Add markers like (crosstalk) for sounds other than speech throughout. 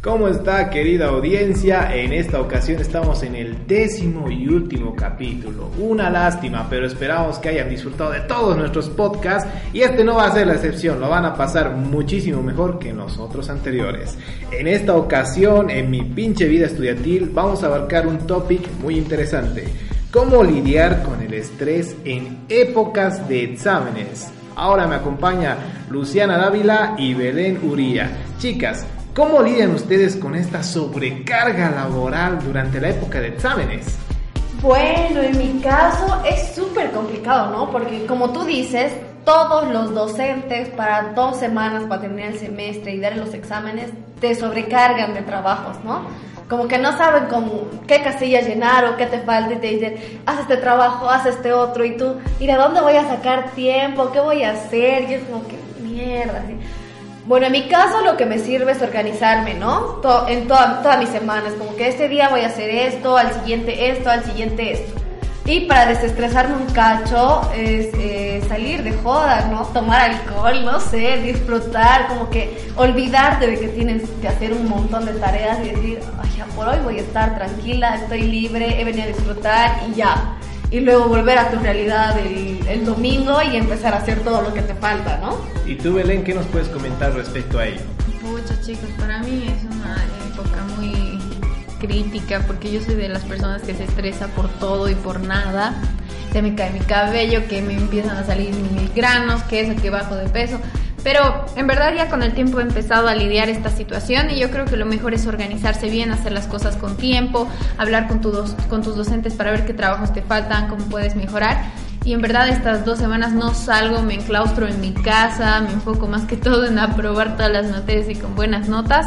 ¿Cómo está querida audiencia? En esta ocasión estamos en el décimo y último capítulo. Una lástima, pero esperamos que hayan disfrutado de todos nuestros podcasts y este no va a ser la excepción, lo van a pasar muchísimo mejor que en los otros anteriores. En esta ocasión, en mi pinche vida estudiantil, vamos a abarcar un topic muy interesante. ¿Cómo lidiar con el estrés en épocas de exámenes? Ahora me acompaña Luciana Dávila y Belén Uría. Chicas, ¿Cómo lidian ustedes con esta sobrecarga laboral durante la época de exámenes? Bueno, en mi caso es súper complicado, ¿no? Porque como tú dices, todos los docentes para dos semanas para terminar el semestre y dar los exámenes te sobrecargan de trabajos, ¿no? Como que no saben cómo, qué casilla llenar o qué te falta y te dicen, haz este trabajo, haz este otro y tú, ¿y de dónde voy a sacar tiempo? ¿Qué voy a hacer? Y es como que mierda. ¿sí? Bueno, en mi caso lo que me sirve es organizarme, ¿no? en todas toda mis semanas, como que este día voy a hacer esto, al siguiente esto, al siguiente esto. Y para desestresarme un cacho es eh, salir de joda, ¿no? Tomar alcohol, no sé, disfrutar, como que olvidarte de que tienes que hacer un montón de tareas y decir, ay, ya por hoy voy a estar tranquila, estoy libre, he venido a disfrutar y ya y luego volver a tu realidad el, domingo y empezar a hacer todo lo que te falta, ¿no? ¿Y tú, Belén, qué nos puedes comentar respecto a ello? Pucha, chicos, para mí es una época muy crítica porque yo soy de las personas que se estresa por todo y por nada. Se me cae mi cabello, que me empiezan a salir mis granos, que eso, que bajo de peso. Pero en verdad ya con el tiempo he empezado a lidiar esta situación y yo creo que lo mejor es organizarse bien, hacer las cosas con tiempo, hablar con, tu con tus docentes para ver qué trabajos te faltan, cómo puedes mejorar. Y en verdad estas dos semanas no salgo, me enclaustro en mi casa, me enfoco más que todo en aprobar todas las materias y con buenas notas.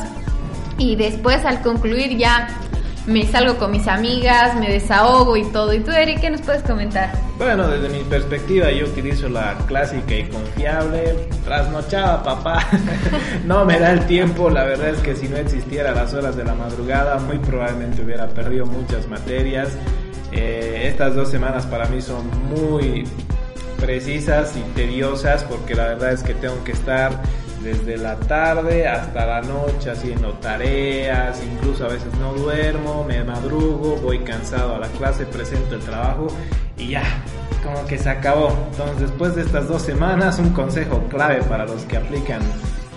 Y después al concluir ya me salgo con mis amigas, me desahogo y todo. ¿Y tú, Eric, qué nos puedes comentar? Bueno, desde mi perspectiva yo utilizo la clásica y confiable, trasnochada papá. (laughs) no me da el tiempo, la verdad es que si no existiera las horas de la madrugada, muy probablemente hubiera perdido muchas materias. Eh, estas dos semanas para mí son muy precisas y tediosas porque la verdad es que tengo que estar desde la tarde hasta la noche haciendo tareas, incluso a veces no duermo, me madrugo, voy cansado a la clase, presento el trabajo y ya, como que se acabó. Entonces después de estas dos semanas, un consejo clave para los que aplican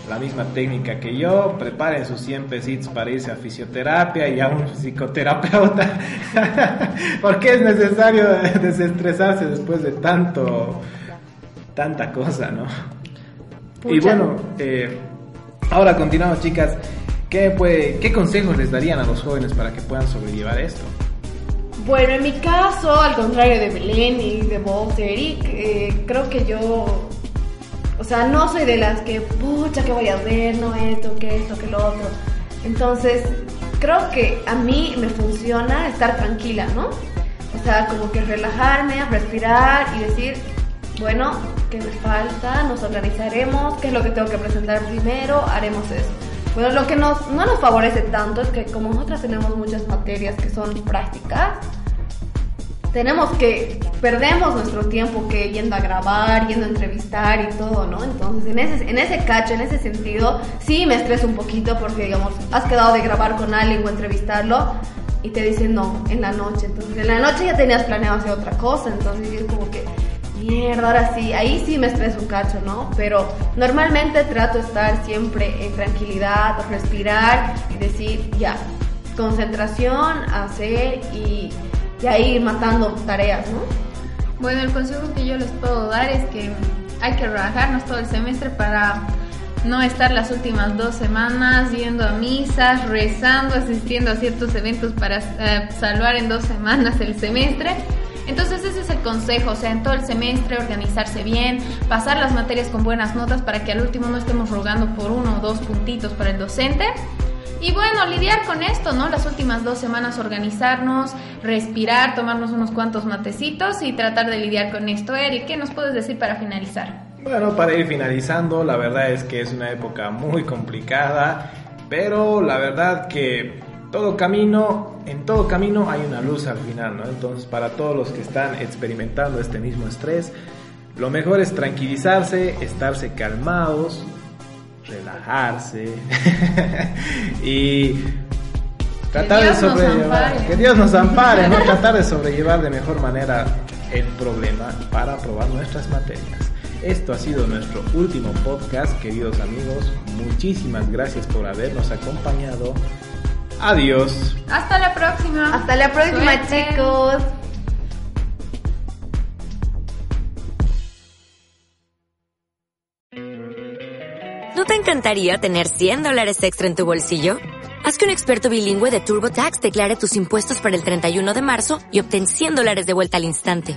la misma técnica que yo, preparen sus 100 pesitos para irse a fisioterapia y a un psicoterapeuta, (laughs) porque es necesario desestresarse después de tanto, tanta cosa, ¿no? Y bueno, eh, ahora continuamos chicas. ¿Qué, puede, ¿Qué consejos les darían a los jóvenes para que puedan sobrellevar esto? Bueno, en mi caso, al contrario de Belén y de vos, de Eric, eh, creo que yo, o sea, no soy de las que, pucha, ¿qué voy a hacer? No esto, que esto, que lo otro. Entonces, creo que a mí me funciona estar tranquila, ¿no? O sea, como que relajarme, respirar y decir, bueno, ¿qué me falta? Nos organizaremos, ¿qué es lo que tengo que presentar primero? Haremos eso. Bueno, lo que nos, no nos favorece tanto es que como nosotras tenemos muchas materias que son prácticas, tenemos que, perdemos nuestro tiempo que yendo a grabar, yendo a entrevistar y todo, ¿no? Entonces, en ese, en ese cacho, en ese sentido, sí me estreso un poquito porque, digamos, has quedado de grabar con alguien o entrevistarlo y te dicen no, en la noche. Entonces, en la noche ya tenías planeado hacer otra cosa, entonces es como que mierda, ahora sí, ahí sí me estreso un cacho, ¿no? Pero normalmente trato de estar siempre en tranquilidad, respirar y decir, ya, concentración, hacer y, ya ir matando tareas, ¿no? Bueno, el consejo que yo les puedo dar es que hay que relajarnos todo el semestre para no estar las últimas dos semanas yendo a misas, rezando, asistiendo a ciertos eventos para eh, salvar en dos semanas el semestre. Entonces ese es el consejo, o sea, en todo el semestre organizarse bien, pasar las materias con buenas notas para que al último no estemos rogando por uno o dos puntitos para el docente. Y bueno, lidiar con esto, ¿no? Las últimas dos semanas organizarnos, respirar, tomarnos unos cuantos matecitos y tratar de lidiar con esto. Eric, ¿qué nos puedes decir para finalizar? Bueno, para ir finalizando, la verdad es que es una época muy complicada, pero la verdad que todo camino, en todo camino hay una luz al final, ¿no? Entonces, para todos los que están experimentando este mismo estrés, lo mejor es tranquilizarse, estarse calmados, relajarse (laughs) y tratar de sobrellevar, que Dios nos ampare, ¿no? Tratar de sobrellevar de mejor manera el problema para aprobar nuestras materias. Esto ha sido nuestro último podcast, queridos amigos. Muchísimas gracias por habernos acompañado. Adiós. Hasta la próxima. Hasta la próxima, chicos. ¿No te encantaría tener 100 dólares extra en tu bolsillo? Haz que un experto bilingüe de TurboTax declare tus impuestos para el 31 de marzo y obtén 100 dólares de vuelta al instante.